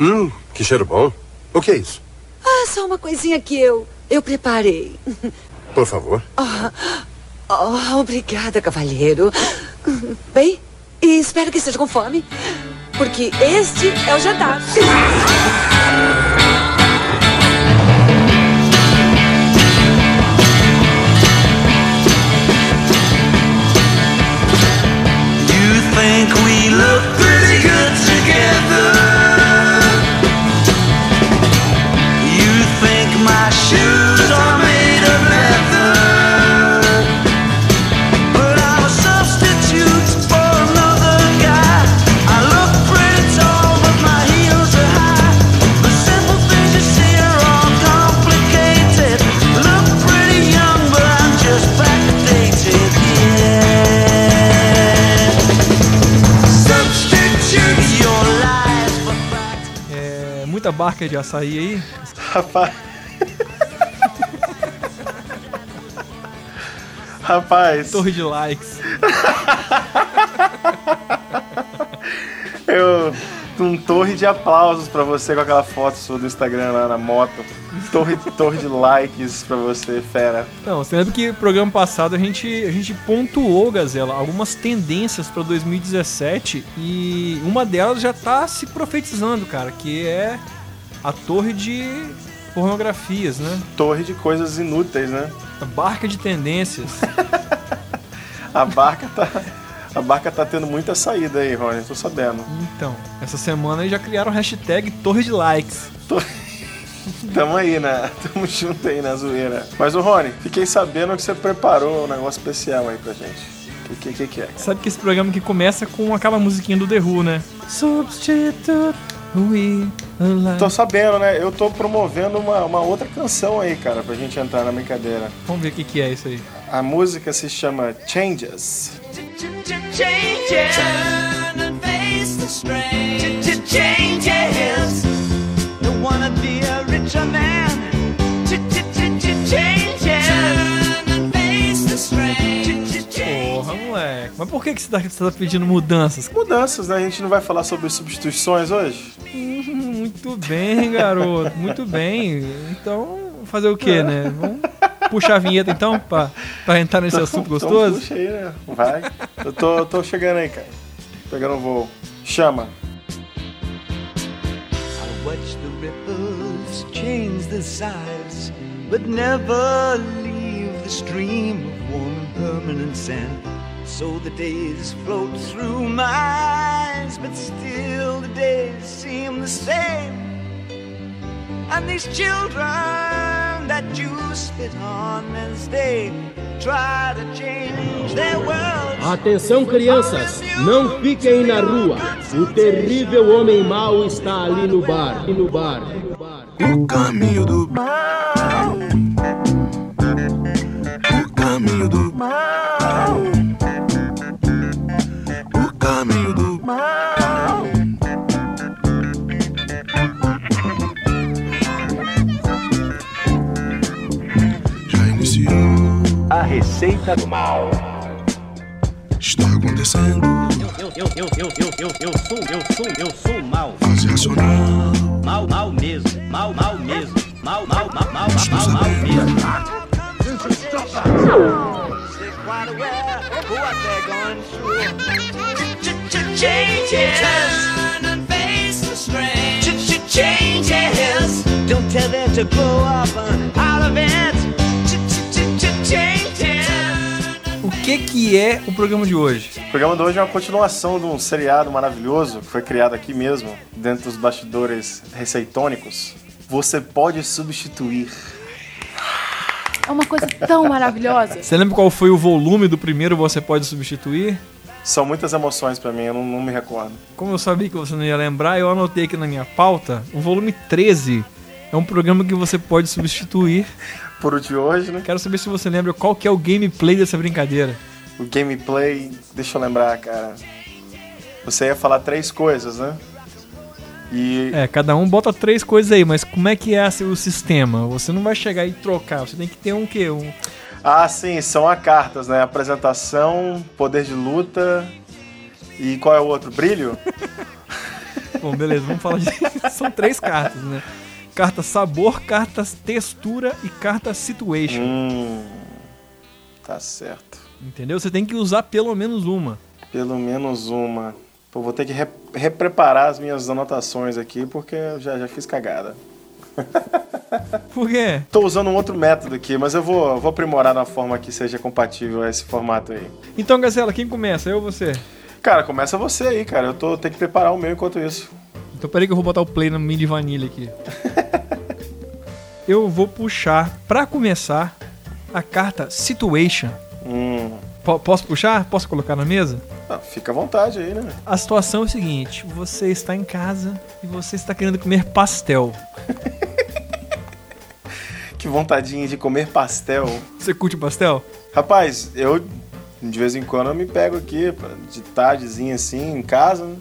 Hum, que cheiro bom. O que é isso? Ah, só uma coisinha que eu eu preparei. Por favor. Oh, oh, obrigada, cavalheiro. Bem, e espero que esteja com fome, porque este é o jantar. You think we look pretty good together? Barca de açaí aí. Rapaz. Rapaz, Torre de likes. eu. Um torre de aplausos pra você com aquela foto sua do Instagram lá na moto. Torre, torre de likes pra você, fera. Não, você lembra que no programa passado a gente, a gente pontuou, Gazela, algumas tendências pra 2017 e uma delas já tá se profetizando, cara, que é a torre de pornografias, né? Torre de coisas inúteis, né? A barca de tendências. A barca tá. A barca tá tendo muita saída aí, Rony, tô sabendo. Então, essa semana eles já criaram o hashtag Torre de Likes. Tamo aí, né? Tamo junto aí na zoeira. Mas, o Rony, fiquei sabendo que você preparou um negócio especial aí pra gente. O que, que, que é? Sabe que esse programa que começa com aquela musiquinha do The Who, né? Alive. Tô sabendo, né? Eu tô promovendo uma, uma outra canção aí, cara, pra gente entrar na brincadeira. Vamos ver o que, que é isso aí. A música se chama Changes. changes. Turn and face the strain. Changes. Don't wanna be a richer man. Mas por que, que você, tá, você tá pedindo mudanças? Mudanças, né? A gente não vai falar sobre substituições hoje? Hum, Muito bem, garoto. Muito bem. Então, fazer o quê, né? Vamos puxar a vinheta então, pra, pra entrar nesse assunto Então gostoso? puxa aí, né? Vai. Eu tô, tô chegando aí, cara. Pegando um voo. Chama. I watch the ripples change their size, but never leave the stream of warm and permanent sand. So the days float through my eyes, but still the days seem the same. And these children that you spit on as they try to change their world. Atenção, crianças, não fiquem na rua. O terrível homem mau está ali no bar. ali No bar. O caminho do mal. O caminho do mal. A receita do mal. Está acontecendo. Eu, eu, eu, eu, eu, eu, eu sou, eu sou, eu sou mal. Fase racional. Mal, mal mesmo. Mal, mal mesmo. Mal, mal, mal, mal, mal, mal mesmo. Changes. Turn and face the strain. Changes. Don't tell them to grow up out of it. Que que é o programa de hoje? O programa de hoje é uma continuação de um seriado maravilhoso que foi criado aqui mesmo, dentro dos bastidores receitônicos. Você pode substituir. É uma coisa tão maravilhosa. Você lembra qual foi o volume do primeiro Você Pode Substituir? São muitas emoções pra mim, eu não, não me recordo. Como eu sabia que você não ia lembrar, eu anotei aqui na minha pauta o volume 13. É um programa que você pode substituir. Por o de hoje, né? Quero saber se você lembra qual que é o gameplay dessa brincadeira. O gameplay, deixa eu lembrar, cara. Você ia falar três coisas, né? E É, cada um bota três coisas aí, mas como é que é o sistema? Você não vai chegar e trocar, você tem que ter um quê? Um... Ah, sim, são a cartas, né? Apresentação, poder de luta e qual é o outro? Brilho? Bom, beleza, vamos falar de. São três cartas, né? Carta sabor, cartas textura e carta situation. Hum. Tá certo. Entendeu? Você tem que usar pelo menos uma. Pelo menos uma. Pô, vou ter que re- repreparar as minhas anotações aqui, porque eu já, já fiz cagada. Por quê? Tô usando um outro método aqui, mas eu vou, vou aprimorar na forma que seja compatível a esse formato aí. Então, Gazela, quem começa? Eu ou você? Cara, começa você aí, cara. Eu tô tenho que preparar o meu enquanto isso. Então peraí que eu vou botar o play no mini vanilla aqui. eu vou puxar, pra começar, a carta Situation. Hum. Po- posso puxar? Posso colocar na mesa? Ah, fica à vontade aí, né? A situação é o seguinte: você está em casa e você está querendo comer pastel. Que vontadinha de comer pastel. Você curte pastel? Rapaz, eu de vez em quando eu me pego aqui de tardezinha assim em casa, né?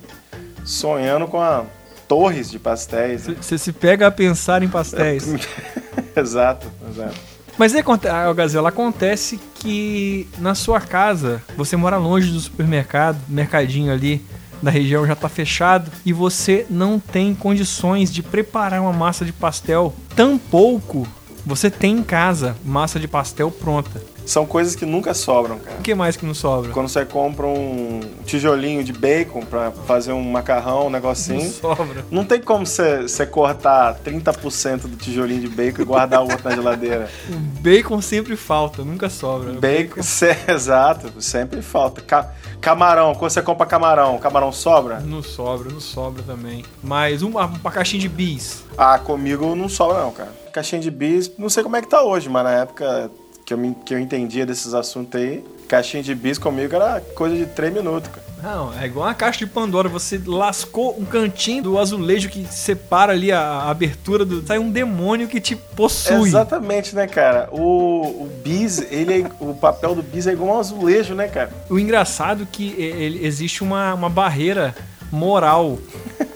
sonhando com a torres de pastéis. né? Você se pega a pensar em pastéis. exato, exato. Mas aí, aconte- ah, Gazela, acontece que na sua casa, você mora longe do supermercado, o mercadinho ali da região já tá fechado e você não tem condições de preparar uma massa de pastel. Tampouco você tem em casa massa de pastel pronta. São coisas que nunca sobram, cara. O que mais que não sobra? Quando você compra um tijolinho de bacon pra fazer um macarrão, um Não negocinho, sobra. não tem como você, você cortar 30% do tijolinho de bacon e guardar o outro na geladeira. O bacon sempre falta, nunca sobra. Bacon, cê- exato, sempre falta. Ca- camarão, quando você compra camarão, camarão sobra? Não sobra, não sobra também. Mas uma, uma caixinha de bis. Ah, comigo não sobra não, cara. Caixinha de bis, não sei como é que tá hoje, mas na época que eu, me- que eu entendia desses assuntos aí, caixinha de bis comigo era coisa de 3 minutos, cara. Não, é igual uma caixa de Pandora. Você lascou um cantinho do azulejo que separa ali a, a abertura do. Sai um demônio que te possui. Exatamente, né, cara? O, o bis, ele é- o papel do bis é igual um azulejo, né, cara? O engraçado é que ele- existe uma, uma barreira moral.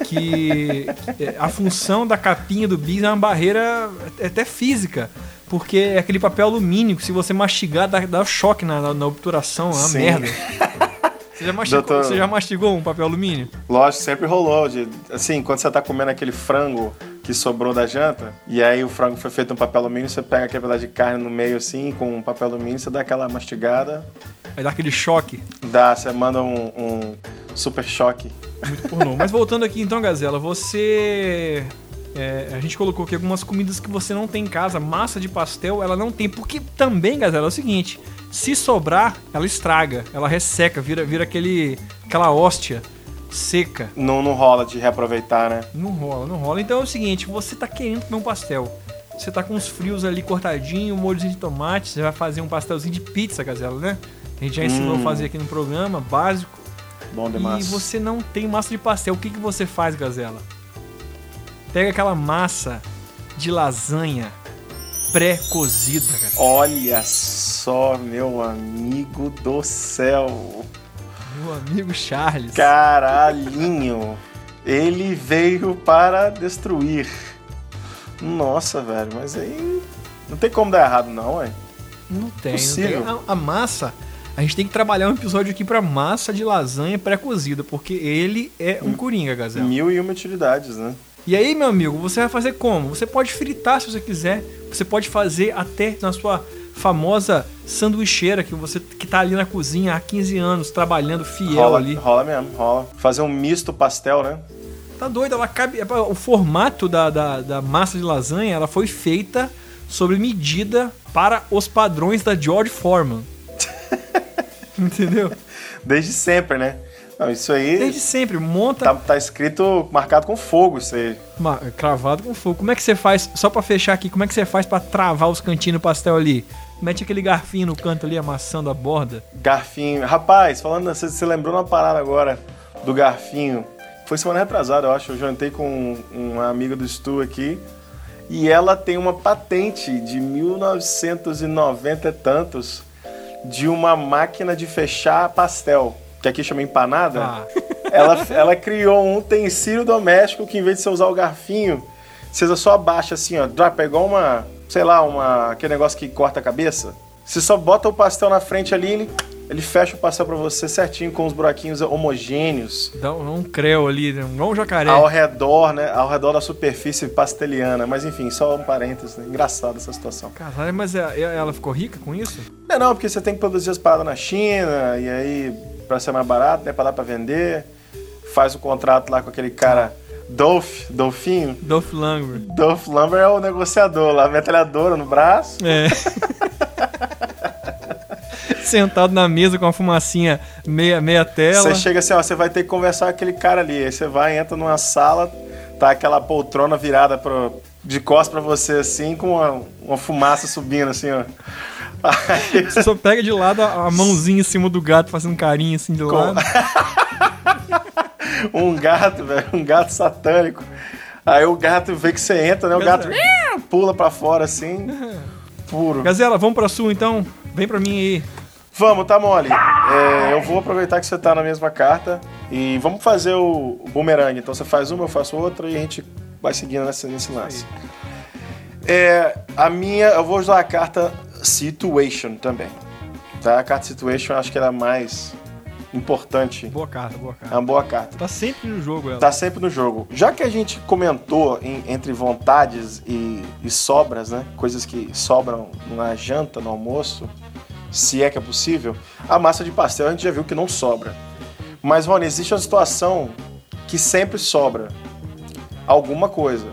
Que que a função da capinha do bis é uma barreira até física. Porque é aquele papel alumínio que se você mastigar dá, dá choque na, na, na obturação, é uma Sim. merda. Você já, mastigou, Doutor- você já mastigou um papel alumínio? Lógico, sempre rolou. De, assim, quando você tá comendo aquele frango que sobrou da janta, e aí o frango foi feito em papel alumínio, você pega aquele pedaço de carne no meio assim, com um papel alumínio, você dá aquela mastigada, Vai dar aquele choque. dá, você manda um, um super choque. Muito pornô. Mas voltando aqui então, Gazela, você. É, a gente colocou aqui algumas comidas que você não tem em casa. Massa de pastel, ela não tem. Porque também, Gazela, é o seguinte: se sobrar, ela estraga, ela resseca, vira, vira aquele, aquela hóstia seca. Não, não rola de reaproveitar, né? Não rola, não rola. Então é o seguinte: você tá querendo comer um pastel. Você tá com os frios ali cortadinho, um molhozinho de tomate. Você vai fazer um pastelzinho de pizza, Gazela, né? A gente já ensinou a fazer aqui no programa, básico. Bom demais. E você não tem massa de pastel. O que, que você faz, Gazela? Pega aquela massa de lasanha pré-cozida, cara. Olha só, meu amigo do céu. Meu amigo Charles. Caralhinho. Ele veio para destruir. Nossa, velho, mas aí. Não tem como dar errado, não, ué. Não tem, não Possível. tem. A, a massa, a gente tem que trabalhar um episódio aqui pra massa de lasanha pré-cozida, porque ele é um coringa, Gazela. Mil e uma utilidades, né? E aí, meu amigo, você vai fazer como? Você pode fritar se você quiser. Você pode fazer até na sua famosa sanduicheira que você que tá ali na cozinha há 15 anos trabalhando fiel rola, ali. rola mesmo, rola. Fazer um misto pastel, né? Tá doido, ela cabe. é, O formato da, da, da massa de lasanha ela foi feita sob medida para os padrões da George Foreman. Entendeu? Desde sempre, né? Não, isso aí Desde sempre, monta tá, tá escrito, marcado com fogo, isso aí. ma- cravado com fogo. Como é que você faz, só pra fechar aqui, como é que você faz pra travar os cantinhos do pastel ali? Mete aquele garfinho no canto ali, amassando a borda. Garfinho. Rapaz, falando, você, você lembrou uma parada agora do garfinho. Foi semana retrasada, eu acho. Eu jantei com uma amiga do Stu aqui. E ela tem uma patente de 1990 e tantos de uma máquina de fechar pastel, que aqui chama empanada. Ah. Ela, ela criou um utensílio doméstico que, em vez de você usar o garfinho, você só abaixa assim, ó. Drop, é igual uma, sei lá, uma, aquele negócio que corta a cabeça. Você só bota o pastel na frente ali, ele Ele fecha o pastel pra você certinho com os buraquinhos homogêneos. Dá um, um creu ali, né? um jacaré. Ao redor, né? Ao redor da superfície pasteliana. Mas enfim, só um parênteses, né? Engraçado essa situação. Caralho, mas é- é- ela ficou rica com isso? Não, não, porque você tem que produzir as paradas na China, e aí, pra ser mais barato, né? Pra dar pra vender. Faz o contrato lá com aquele cara Dolph, Dolfinho. Dolph Lundgren. Dolph Lumber é o negociador lá, metralhadora no braço. É. Sentado na mesa com uma fumacinha meia, meia tela. Você chega assim, ó, você vai ter que conversar com aquele cara ali. Aí você vai, entra numa sala, tá aquela poltrona virada pro, de costas pra você, assim, com uma, uma fumaça subindo, assim, ó. Você só pega de lado a mãozinha em cima do gato, fazendo carinho assim de lado. um gato, velho, um gato satânico. Aí o gato vê que você entra, né? O gato pula pra fora, assim, puro. Gazela, vamos pra sua então? Vem pra mim aí. Vamos, tá mole. É, eu vou aproveitar que você tá na mesma carta e vamos fazer o, o boomerang. Então você faz uma, eu faço outra e a gente vai seguindo nesse, nesse lance. É, a minha, eu vou usar a carta Situation também. Tá? A carta Situation eu acho que ela é a mais importante. Boa carta, boa É carta. uma boa carta. Tá sempre no jogo ela. Tá sempre no jogo. Já que a gente comentou em- entre vontades e, e sobras, né? Coisas que sobram na janta, no almoço, se é que é possível, a massa de pastel a gente já viu que não sobra. Mas, Rony, existe uma situação que sempre sobra alguma coisa,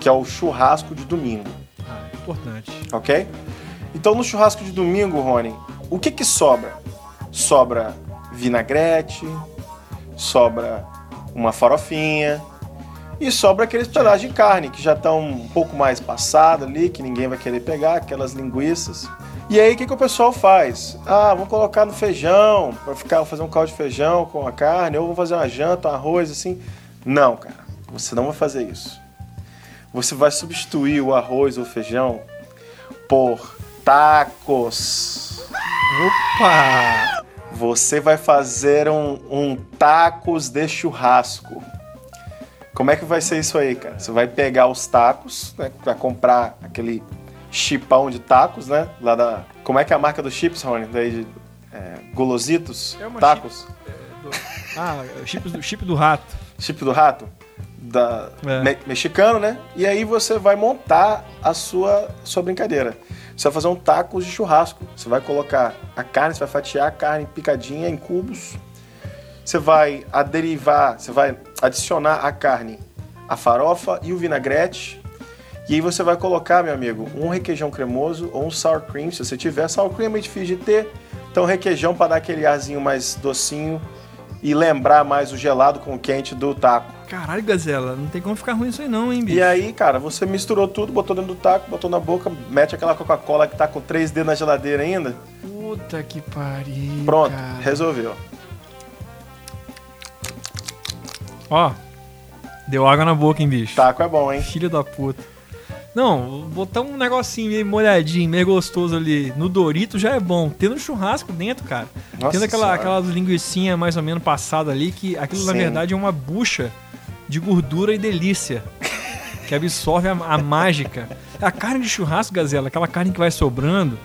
que é o churrasco de domingo, Ah, é importante. ok? Então, no churrasco de domingo, Rony, o que que sobra? Sobra vinagrete, sobra uma farofinha e sobra aqueles pedaços de carne que já estão um pouco mais passados ali, que ninguém vai querer pegar, aquelas linguiças. E aí, o que, que o pessoal faz? Ah, vou colocar no feijão, para ficar fazer um caldo de feijão com a carne, ou vou fazer uma janta, um arroz, assim. Não, cara, você não vai fazer isso. Você vai substituir o arroz ou feijão por tacos. Opa! Você vai fazer um, um tacos de churrasco. Como é que vai ser isso aí, cara? Você vai pegar os tacos, né? Pra comprar aquele chipão de tacos, né? Lá da. Como é que é a marca dos chips, Rony? Daí de. É, Golositos? É uma tacos? Ah, o chip, do- chip do rato. Chip do rato? Da, É. me- mexicano, né? E aí você vai montar a sua, sua brincadeira. Você vai fazer um tacos de churrasco. Você vai colocar a carne, você vai fatiar a carne picadinha em cubos. Você vai aderivar, você vai adicionar a carne, a farofa e o vinagrete. E aí você vai colocar, meu amigo, um requeijão cremoso ou um sour cream, se você tiver. Sour cream é meio difícil de ter, então requeijão para dar aquele arzinho mais docinho e lembrar mais o gelado com o quente do taco. Caralho, Gazela, não tem como ficar ruim isso aí não, hein, bicho? E aí, cara, você misturou tudo, botou dentro do taco, botou na boca, mete aquela Coca-Cola que tá com 3D na geladeira ainda. Puta que pariu. Pronto, cara. resolveu. Ó, deu água na boca, hein, bicho? Taco é bom, hein? Filho da puta. Não, botar um negocinho meio molhadinho, meio gostoso ali no Dorito já é bom. Tendo churrasco dentro, cara. Nossa Tendo aquela, Senhora. aquelas linguiçinhas mais ou menos passadas ali, que aquilo na Sim. verdade é uma bucha de gordura e delícia. Que absorve a, a mágica. A carne de churrasco, Gazela, aquela carne que vai sobrando,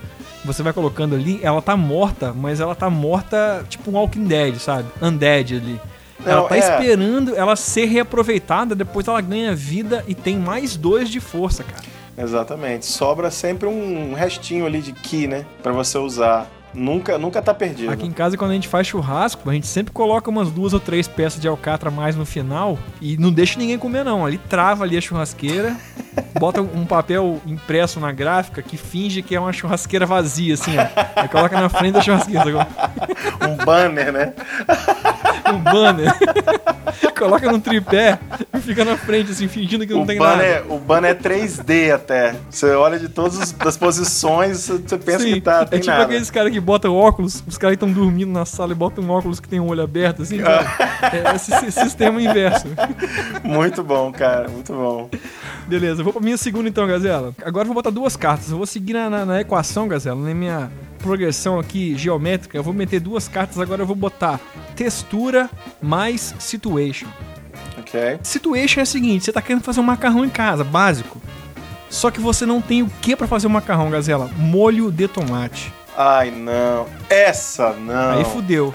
você vai colocando ali, ela tá morta, mas ela tá morta tipo um Walking Dead, sabe? Undead ali. ela Não, tá é. esperando ela ser reaproveitada, depois ela ganha vida e tem mais dois de força, cara. Exatamente. Sobra sempre um restinho ali de ki, né? Pra você usar. Nunca, nunca tá perdido. Aqui em casa, quando a gente faz churrasco, a gente sempre coloca umas duas ou três peças de alcatra mais no final e não deixa ninguém comer, não. Ali trava ali a churrasqueira, bota um papel impresso na gráfica que finge que é uma churrasqueira vazia, assim, ó. Aí coloca na frente da churrasqueira. Um banner, né? um banner. coloca num tripé e fica na frente, assim, fingindo que não o, tem nada. banner, o banner é 3D até. Você olha de todas as posições, você pensa Sim, que tá, é tem tipo nada. aqueles caras que botam óculos, os caras que estão dormindo na sala e botam um óculos que tem um olho aberto, assim, sabe? É esse, esse sistema inverso. Muito bom, cara. Muito bom. Beleza, vou pra minha segunda então, Gazela. Agora eu vou botar duas cartas. Eu vou seguir na, na- na equação, Gazela, na minha progressão aqui geométrica. Eu vou meter duas cartas, agora eu vou botar textura mais situation. Ok. Situation é o seguinte, você tá querendo fazer um macarrão em casa, básico. Só que você não tem o que pra fazer o macarrão, Gazela? Molho de tomate. Ai, não. Essa não. Aí fudeu.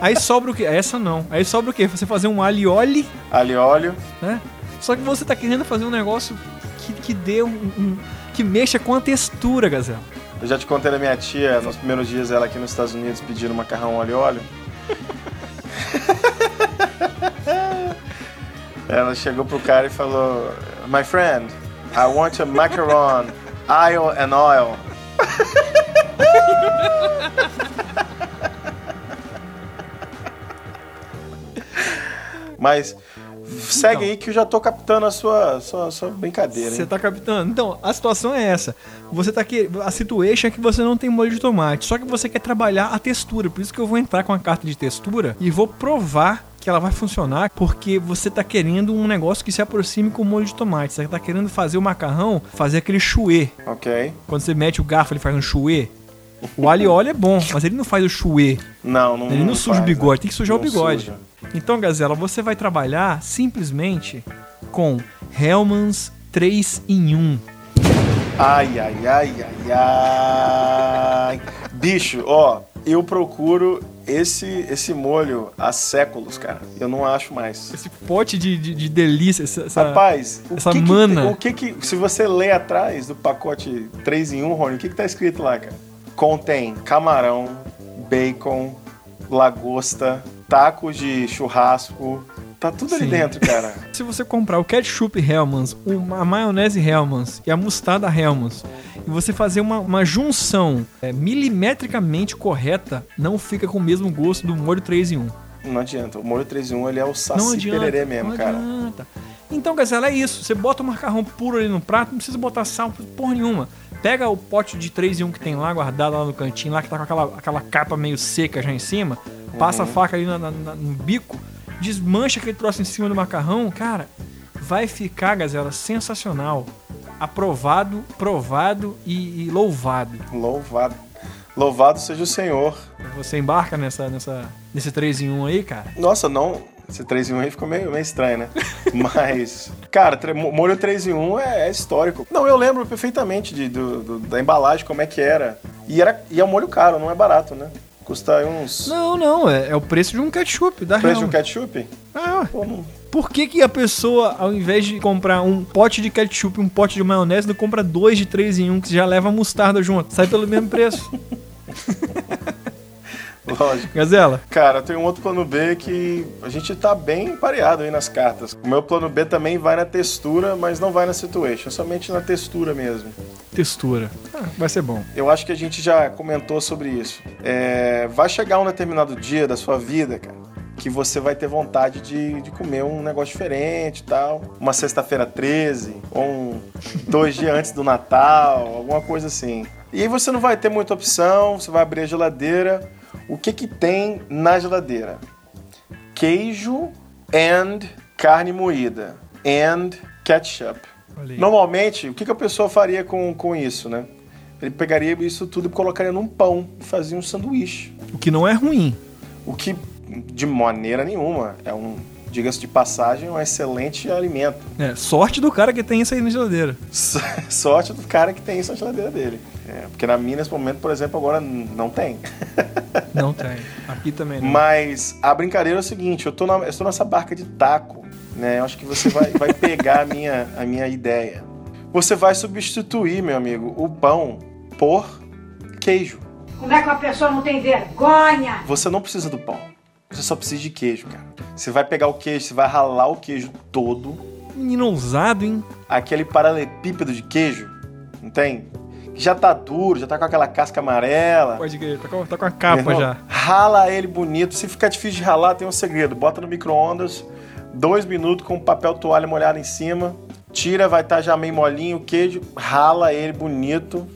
Aí sobra o quê? Essa não. Aí sobra o quê? Você fazer um alho óleo, Ali e óleo. né? Só que você tá querendo fazer um negócio que, que dê um, um- que mexa com a textura, Gazela. Eu já te contei da minha tia, nos primeiros dias ela aqui nos Estados Unidos pedindo macarrão óleo óleo. ela chegou pro cara e falou: My friend, I want a macaron, oil and oil. Mas segue aí que eu já tô captando a sua, sua, sua brincadeira. Você Hein? tá captando? Então, a situação é essa. Você tá aqui. A situation é que você não tem molho de tomate. Só que você quer trabalhar a textura. Por isso que eu vou entrar com a carta de textura e vou provar que ela vai funcionar. Porque você tá querendo um negócio que se aproxime com o molho de tomate. Você tá querendo fazer o macarrão, fazer aquele chouê. Ok. Quando você mete o garfo, ele faz um chouê. O alho óleo é bom, mas ele não faz o chouê. Não, não. Ele não, suja o faz, bigode, né? tem que sujar o Não bigode. suja. Então, Gazela, você vai trabalhar simplesmente com Hellmann's 3 em 1. Ai, ai, ai, ai, ai. Bicho, ó, eu procuro esse esse molho há séculos, cara. Eu não acho mais. Esse pote de, de, de delícia, essa, Rapaz, essa que que mana. tem- o que que, se você ler atrás do pacote 3 em 1, Rony, o que que tá escrito lá, cara? Contém camarão, bacon, lagosta, tacos de churrasco, tá tudo ali Sim. dentro, cara. Se você comprar o ketchup Hellmann's, a maionese Hellmann's e a mostarda Hellmann's, e você fazer uma, uma junção é, milimetricamente correta, não fica com o mesmo gosto do molho 3 em 1. Não adianta, o molho 3 em 1 ele é o Não saci pererê mesmo, não cara. adianta. Então, Gazela, é isso. Você bota o macarrão puro ali no prato, não precisa botar sal, porra nenhuma. Pega o pote de 3 em 1 que tem lá, guardado lá no cantinho, lá que tá com aquela, aquela capa meio seca já em cima, passa Uhum. a faca ali na- na- no bico, desmancha aquele troço em cima do macarrão, cara, vai ficar, Gazela, sensacional. Aprovado, provado e, e louvado. Louvado. Louvado seja o Senhor. Você embarca nessa, nessa, nesse 3 em 1 aí, cara? Nossa, não. Esse 3 em 1 aí ficou meio, meio estranho, né? Mas, cara, molho 3 em 1 é, é histórico. Não, eu lembro perfeitamente de, do- do- da embalagem, como é que era. E, era. e é um molho caro, não é barato, né? Custa uns. Não, não, é, é o preço de um ketchup, da preço de um ketchup? Ah, ué. Pô, não- Por que, que a pessoa, ao invés de comprar um pote de ketchup e um pote de maionese, não compra dois de três em um, que já leva a mostarda junto? Sai pelo mesmo preço. Lógico. Gazela, Cara, tem um outro plano B que a gente tá bem pareado aí nas cartas. O meu plano B também vai na textura, mas não vai na situation, somente na textura mesmo. textura. Ah, vai ser bom. Eu acho que a gente já comentou sobre isso. É, vai chegar um determinado dia da sua vida, cara, que você vai ter vontade de, de comer um negócio diferente e tal. Uma sexta-feira 13, ou um, dois dias antes do Natal, alguma coisa assim. E aí você não vai ter muita opção, você vai abrir a geladeira. O que que tem na geladeira? Queijo and carne moída and ketchup. Olha aí. Normalmente, o que, que a pessoa faria com, com isso, né? Ele pegaria isso tudo e colocaria num pão e fazia um sanduíche. O que não é ruim. O que, de maneira nenhuma, é um, diga-se de passagem, um excelente alimento. É, sorte do cara que tem isso aí na geladeira. Sorte do cara que tem isso na geladeira dele. É, porque na minha, nesse momento, por exemplo, agora não tem. Não tem. Aqui também não. Mas a brincadeira é o seguinte, eu tô, na, eu tô nessa barca de taco, né? Eu acho que você vai, vai pegar a minha, a minha ideia. Você vai substituir, meu amigo, o pão por queijo. Como é que uma pessoa não tem vergonha? Você não precisa do pão. Você só precisa de queijo, cara. Você vai pegar o queijo, você vai ralar o queijo todo, Menino ousado, hein? aquele paralelepípedo de queijo, não tem? Que já tá duro, já tá com aquela casca amarela. Pode crer, tá com, tá com a capa irmão, já. Rala ele bonito. Se ficar difícil de ralar, tem um segredo. Bota no micro-ondas, dois minutos com papel toalha molhado em cima. Tira, vai estar já meio molinho o queijo. Rala ele bonito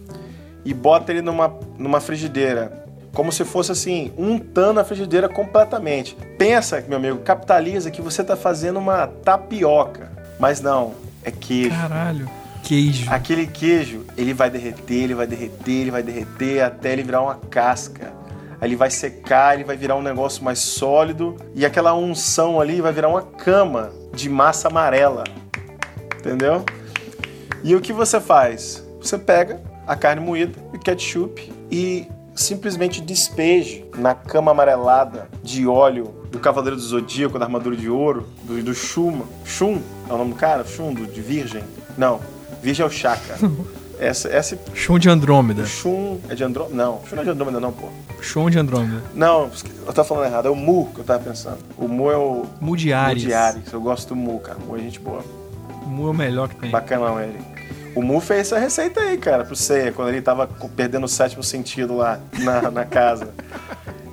e bota ele numa, numa frigideira. Como se fosse assim, untando a frigideira completamente. Pensa, meu amigo, capitaliza que você tá fazendo uma tapioca. Mas não, é queijo. Caralho. Queijo. Aquele queijo, ele vai derreter, ele vai derreter, ele vai derreter até ele virar uma casca. Aí ele vai secar, ele vai virar um negócio mais sólido e aquela unção ali vai virar uma cama de massa amarela. Entendeu? E o que você faz? Você pega a carne moída e ketchup e simplesmente despeje na cama amarelada de óleo do Cavaleiro do Zodíaco, da armadura de ouro, do, do Shuma. Shun é o nome do cara? Shun, do, de Virgem? Não, Virgem é o Chaka. Essa, essa Show de Andrômeda. Shun é de Andrômeda? Não, Shun não é de Andrômeda não, pô. Show de Andrômeda. Não, eu tava falando errado, é o Mu que eu tava pensando. O Mu é o... Mu de Ares. Mu de Ares. Eu gosto do Mu, cara. Mu é gente boa. O Mu é o melhor que tem. Bacanão ele. O Mu fez essa receita aí, cara, pro Ceia, quando ele tava perdendo o sétimo sentido lá na, na casa.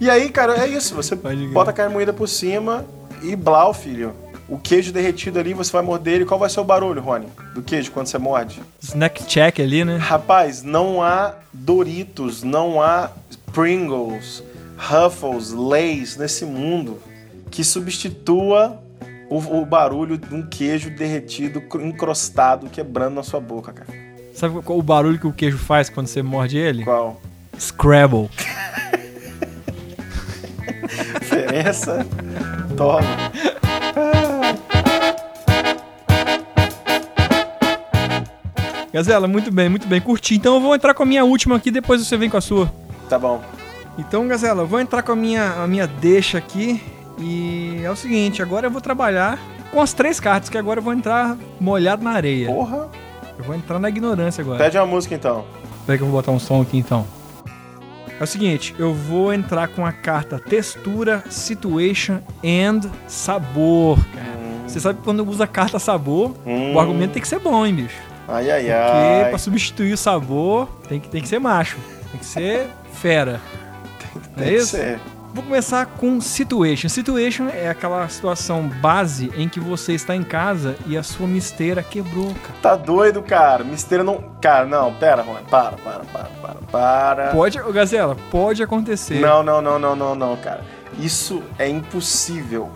E aí, cara, é isso. Você bota a carne moída por cima e blau, filho. O queijo derretido ali, você vai morder ele. Qual vai ser o barulho, Rony, do queijo quando você morde? Snack check ali, né? Rapaz, não há Doritos, não há Pringles, Ruffles, Lays nesse mundo que substitua o, o barulho de um queijo derretido, cr- encrostado, quebrando na sua boca, cara. Sabe qual o barulho que o queijo faz quando você morde ele? Qual? Scrabble. Diferença? Toma. Gazela, muito bem, muito bem. Curti. Então eu vou entrar com a minha última aqui, depois você vem com a sua. Tá bom. Então, Gazela, eu vou entrar com a minha, a minha deixa aqui. E é o seguinte, agora eu vou trabalhar com as três cartas, que agora eu vou entrar molhado na areia. Porra. Eu vou entrar na ignorância agora. Pede uma música então. Peraí que eu vou botar um som aqui então. É o seguinte, eu vou entrar com a carta textura, situation and sabor, cara. Você sabe que quando usa a carta sabor, Hum. o argumento tem que ser bom, hein, bicho? Ai, ai, Porque ai. pra substituir o sabor, tem que, tem que ser macho. Tem que ser fera. É Tem que isso? ser. Vou começar com situation. Situation é aquela situação base em que você está em casa e a sua misteira quebrou, cara. Tá doido, cara. Misteira não. Cara, não, pera, Rony. Para, para, para, para, para. Pode, Gazela, pode acontecer. Não, não, não, não, não, não, cara. Isso é impossível.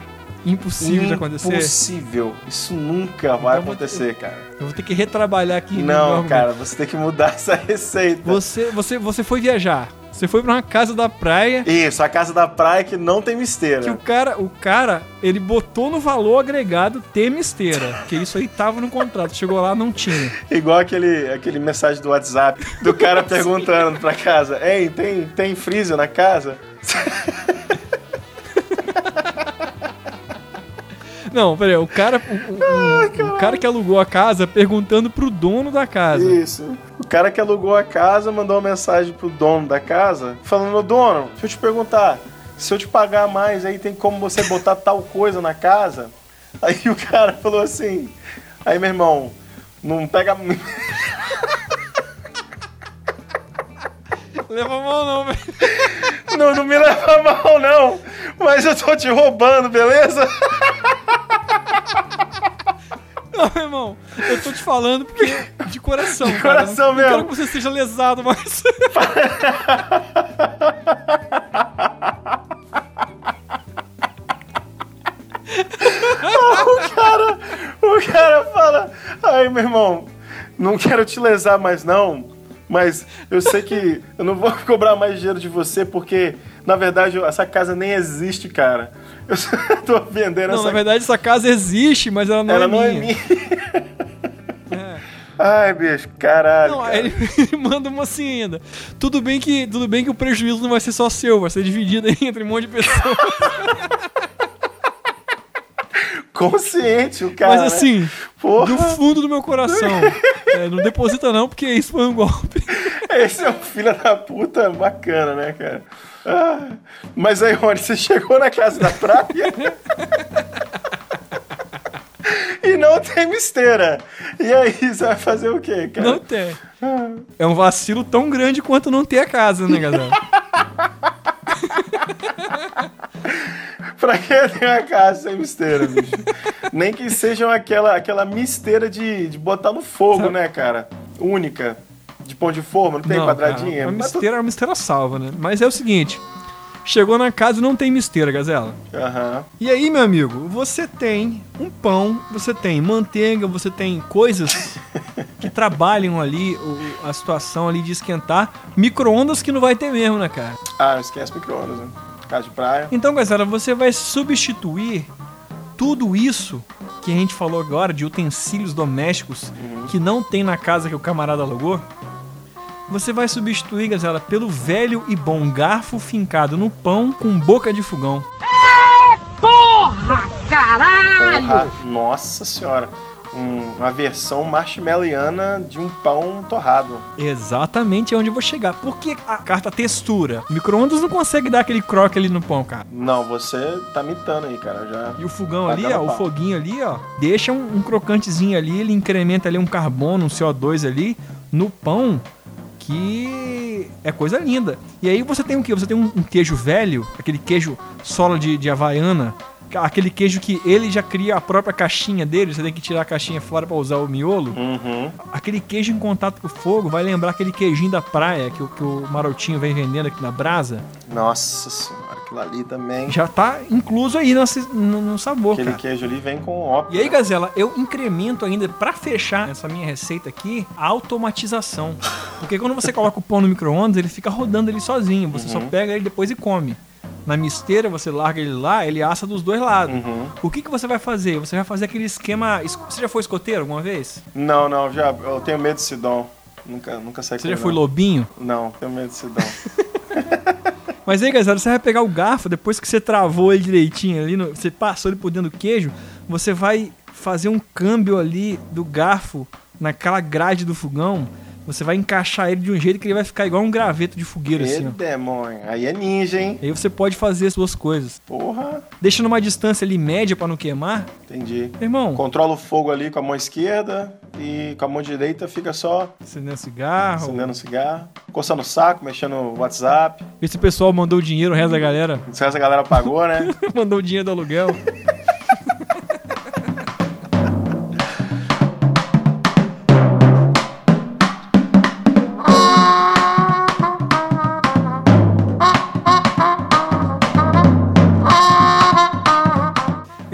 Impossível de acontecer. Impossível. Isso nunca vai Então, acontecer, cara. Eu vou ter que retrabalhar aqui. Não, cara, você tem que mudar essa receita. Você, você, você foi viajar. Você foi pra uma casa da praia Isso, a casa da praia que não tem misteira. que o cara, o cara, ele botou no valor agregado ter misteira. Que isso aí tava no contrato. Chegou lá, não tinha. Igual aquele, aquele mensagem do WhatsApp do cara perguntando pra casa: Ei, tem, tem freezer na casa? Não, peraí, o cara, o, o- o- cara que alugou a casa perguntando pro dono da casa. Isso. O cara que alugou a casa mandou uma mensagem pro dono da casa falando: Ô dono, deixa eu te perguntar. Se eu te pagar mais, aí tem como você botar tal coisa na casa? Aí o cara falou assim: Aí, meu irmão, não pega. Leva a mão não, velho. Não, não me leva mal, não. Mas eu tô te roubando, beleza? Não, meu irmão. Eu tô te falando porque de coração, de cara. coração não, mesmo. Não quero que você seja lesado, mas... o cara, o cara fala: Ai, meu irmão, não quero te lesar mais, não. Mas eu sei que eu não vou cobrar mais dinheiro de você porque, na verdade, essa casa nem existe, cara. Eu só tô vendendo Não, essa na verdade essa casa existe, mas ela não Ela é não minha. é minha. Ai, bicho, caralho. Não, cara. ele, ele manda uma assim ainda. Tudo bem, que, tudo bem que o prejuízo não vai ser só seu, vai ser dividido entre um monte de pessoas. Consciente, o cara. Mas né? assim, Porra. do fundo do meu coração. é, não deposita não, porque isso foi um golpe. Esse é um filho da puta bacana, né, cara? Ah, mas aí, Rony, você chegou na casa da praia e não tem misteira. E aí, você vai fazer o quê, cara? Não tem. É um vacilo tão grande quanto não ter a casa, né, galera? Pra que tem uma casa sem misteira, bicho? Nem que seja aquela, aquela misteira de, de botar no fogo, Sabe- né, cara? Única. De pão de forma, não tem Não, quadradinha? cara, tu- misteira, uma misteira salva, né? Mas é o seguinte. Chegou na casa e não tem misteira, Gazela. Aham. E aí, meu amigo, você tem um pão, você tem manteiga, você tem coisas que trabalham ali o- a situação ali de esquentar. Micro-ondas que não vai ter mesmo, né, cara? Ah, esquece micro-ondas, né? Casa de praia. Então, galera, você vai substituir tudo isso que a gente falou agora de utensílios domésticos que não tem na casa que o camarada alugou você vai substituir, Gazela, pelo velho e bom garfo fincado no pão com boca de fogão. Porra, caralho! Porra, nossa senhora. Um- uma versão marshmalliana de um pão torrado. Exatamente onde eu vou chegar. Porque a carta textura. O micro-ondas não consegue dar aquele croque ali no pão, cara. Não, você tá mitando aí, cara. Já. E o fogão Tá ali, ó, o pau. foguinho ali, ó, deixa um, um crocantezinho ali, ele incrementa ali um carbono, um CO2 ali no pão, que é coisa linda. E aí você tem o quê? Você tem um, um queijo velho, aquele queijo sola de, de havaiana, aquele queijo que ele já cria a própria caixinha dele, você tem que tirar a caixinha fora pra usar o miolo. Uhum. Aquele queijo em contato com o fogo vai lembrar aquele queijinho da praia que, o- que o Marotinho vem vendendo aqui na brasa. Nossa senhora, aquilo ali também. Já tá incluso aí no, no, no sabor, Aquele cara. queijo ali vem com ópio. E aí, Gazela, eu incremento ainda, pra fechar essa minha receita aqui, a automatização. Porque quando você coloca o pão no micro-ondas, ele fica rodando ali sozinho. Você só pega ele depois e come. Na misteira, você larga ele lá, ele assa dos dois lados. Uhum. O que, que você vai fazer? Você vai fazer aquele esquema... es- Você já foi escoteiro alguma vez? Não, não, já. Eu tenho medo de Sidon. Nunca, nunca saí Você já ele, foi não. lobinho? Não, tenho medo de Sidon. Mas aí, Gazela, você vai pegar o garfo, depois que você travou ele direitinho ali, no- você passou ele por dentro do queijo, você vai fazer um câmbio ali do garfo naquela grade do fogão. Você vai encaixar ele de um jeito que ele vai ficar igual um graveto de fogueira, Que assim, ó. demônio. Aí é ninja, hein? Aí você pode fazer as suas coisas. Porra. Deixa numa distância ali média pra não queimar. Entendi. Irmão, Controla o fogo ali com a mão esquerda e com a mão direita fica só acendendo cigarro. acendendo cigarro, coçando o saco, mexendo no WhatsApp. Vê se o pessoal mandou o dinheiro, o resto da galera. Se essa galera pagou, né? mandou o dinheiro do aluguel.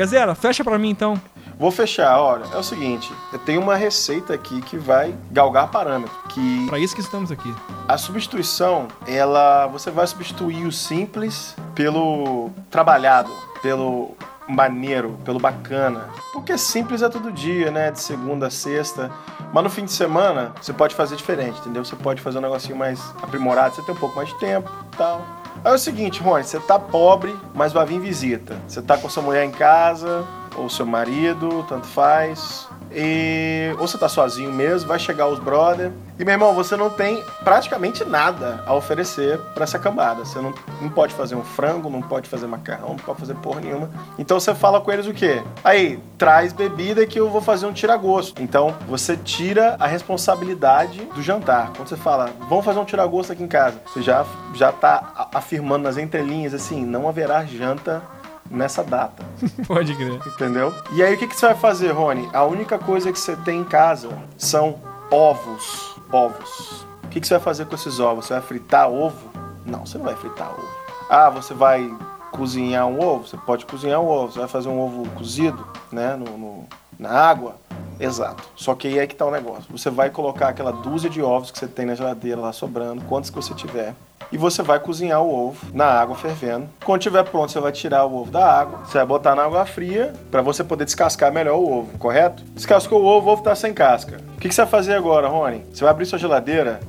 Gazela, fecha pra mim então. Vou fechar, olha, é o seguinte, eu tenho uma receita aqui que vai galgar parâmetro, que Pra isso que estamos aqui. a substituição, ela, você vai substituir o simples pelo trabalhado, pelo maneiro, pelo bacana. Porque simples é todo dia, né, de segunda a sexta. Mas no fim de semana, você pode fazer diferente, entendeu? Você pode fazer um negocinho mais aprimorado, você tem um pouco mais de tempo e tal. Aí é o seguinte, Rony, você tá pobre, mas vai vir visita. Você tá com sua mulher em casa, ou seu marido, tanto faz. E... Ou você tá sozinho mesmo, vai chegar os brother. E meu irmão, você não tem praticamente nada a oferecer pra essa cambada. Você não, não pode fazer um frango, não pode fazer macarrão, não pode fazer porra nenhuma. Então você fala com eles o quê? Aí, traz bebida que eu vou fazer um tiragosto. Então você tira a responsabilidade do jantar. Quando você fala, vamos fazer um tiragosto aqui em casa, você já, já tá afirmando nas entrelinhas assim, não haverá janta nessa data. Pode crer. Entendeu? E aí o que, que você vai fazer, Rony? A única coisa que você tem em casa são ovos. Ovos. O que, que você vai fazer com esses ovos? Você vai fritar ovo? Não, você não vai fritar ovo. Ah, você vai cozinhar um ovo? Você pode cozinhar um ovo. Você vai fazer um ovo cozido, né? No, no- na água? Exato. Só que aí é que tá o negócio. Você vai colocar aquela dúzia de ovos que você tem na geladeira lá sobrando, quantos que você tiver. E você vai cozinhar o ovo na água fervendo. Quando estiver pronto, você vai tirar o ovo da água. Você vai botar na água fria para você poder descascar melhor o ovo, correto? Descascou o ovo, o ovo tá sem casca. O que, que você vai fazer agora, Rony? Você vai abrir sua geladeira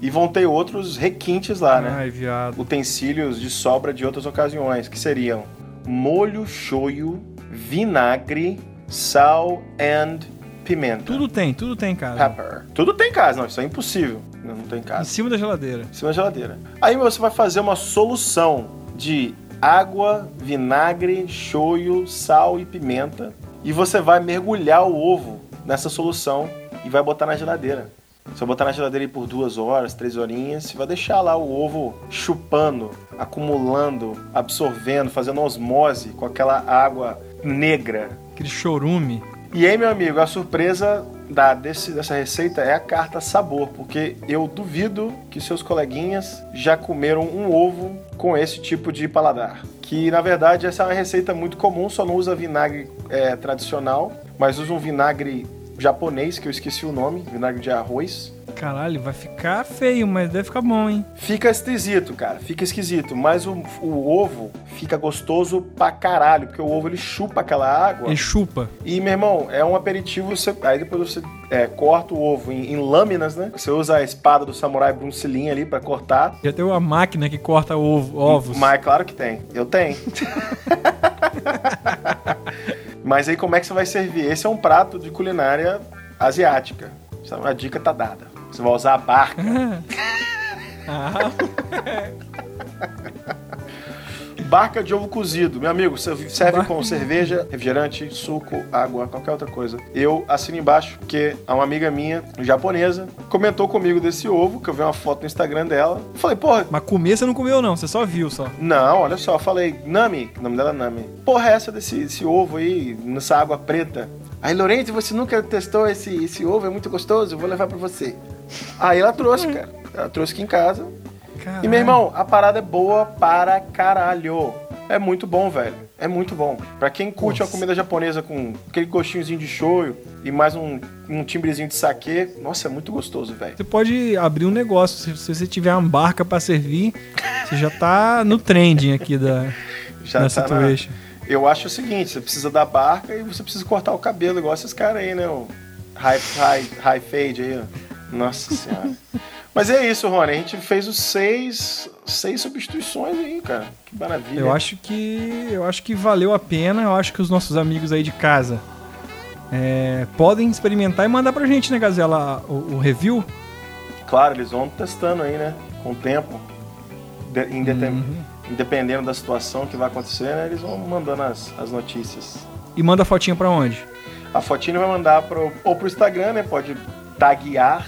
e vão ter outros requintes lá, né? Ai, viado. utensílios de sobra de outras ocasiões, que seriam molho shoyu, vinagre, sal and pimenta. Tudo tem, tudo tem, cara. Pepper. Tudo tem em casa, não, isso é impossível. Não, não tem em Em casa. cima da geladeira. Em cima da geladeira. Aí você vai fazer uma solução de água, vinagre, shoyu, sal e pimenta. E você vai mergulhar o ovo nessa solução e vai botar na geladeira. Você vai botar na geladeira aí por duas horas, três horinhas. Você vai deixar lá o ovo chupando, acumulando, absorvendo, fazendo osmose com aquela água negra. Aquele chorume. E aí, meu amigo, a surpresa da, desse- dessa receita é a carta sabor, porque eu duvido que seus coleguinhas já comeram um ovo com esse tipo de paladar. Que na verdade essa é uma receita muito comum, só não usa vinagre é, tradicional, mas usa um vinagre japonês, que eu esqueci o nome, vinagre de arroz. Caralho, vai ficar feio, mas deve ficar bom, hein? Fica esquisito, cara, fica esquisito, mas o, o ovo fica gostoso pra caralho, porque o ovo ele chupa aquela água. Ele chupa. E, meu irmão, é um aperitivo, você- aí depois você é, corta o ovo em, em lâminas, né? Você usa a espada do samurai Lee ali pra cortar. Já tem uma máquina que corta ovo, ovos. Mas é claro que tem. Eu tenho. Mas aí como é que você vai servir? Esse é um prato de culinária asiática. A dica tá dada. Você vai usar a barca. Ah, Barca de ovo cozido. Meu amigo, serve Barca com cerveja, refrigerante, suco, água, qualquer outra coisa. Eu assino embaixo porque uma amiga minha, japonesa, comentou comigo desse ovo, que eu vi uma foto no Instagram dela. Eu falei, porra, mas comer você não comeu, não, você só viu só. Não, olha só, eu falei, Nami, o nome dela é Nami. Porra, é essa desse, desse ovo aí, nessa água preta? Aí, Lorente, você nunca testou esse, esse ovo? É muito gostoso, eu vou levar pra você. Aí ela trouxe, cara. Ela trouxe aqui em casa. E, meu irmão, a parada é boa para caralho. É muito bom, velho. É muito bom. Pra quem curte Nossa. uma comida japonesa com aquele gostinhozinho de shoyu e mais um, um timbrezinho de saquê, nossa, é muito gostoso, velho. Você pode abrir um negócio. Se, se você tiver uma barca pra servir, você já tá no trending aqui da, Já da tá na-. Eu acho o seguinte, você precisa da barca e você precisa cortar o cabelo, igual esses caras aí, né? O high, high, high fade aí, ó. Nossa senhora. Mas é isso, Rony. A gente fez os seis, seis substituições aí, cara. Que maravilha. Eu acho que eu acho que valeu a pena. Eu acho que os nossos amigos aí de casa é, podem experimentar e mandar pra gente, né, Gazela, o, o review. Claro, eles vão testando aí, né? Com o tempo. De- Uhum. Independendo da situação que vai acontecer, né? Eles vão mandando as, as notícias. E manda a fotinha pra onde? A fotinha vai mandar pro, ou pro Instagram, né? Pode taguear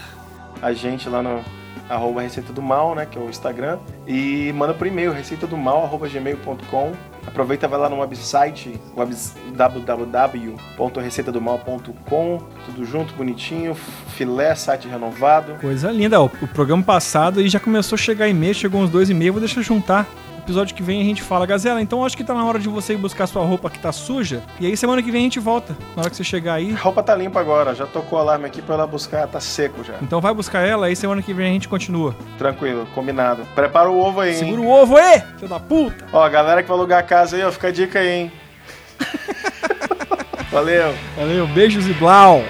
a gente lá no arroba Receita do Mal, né? Que é o Instagram. E manda pro e-mail, receita do mal, arroba gmail.com. Aproveita, vai lá no website, web, www.receitadomal.com. Tudo junto, bonitinho. Filé, site renovado. Coisa linda. ó, o programa passado aí já começou a chegar e-mail, chegou uns dois e-mails, vou deixar juntar. Episódio que vem a gente fala, Gazela, então acho que tá na hora de você ir buscar sua roupa que tá suja. E aí semana que vem a gente volta. Na hora que você chegar aí. A roupa tá limpa agora, já tocou o alarme aqui pra ela buscar, tá seco já. Então vai buscar ela, aí semana que vem a gente continua. Tranquilo, combinado. Prepara o ovo aí, hein? Segura o ovo, ê! Filho da puta! Ó, galera que vai alugar a casa aí, ó, fica a dica aí, hein? Valeu! Valeu, beijos e blau!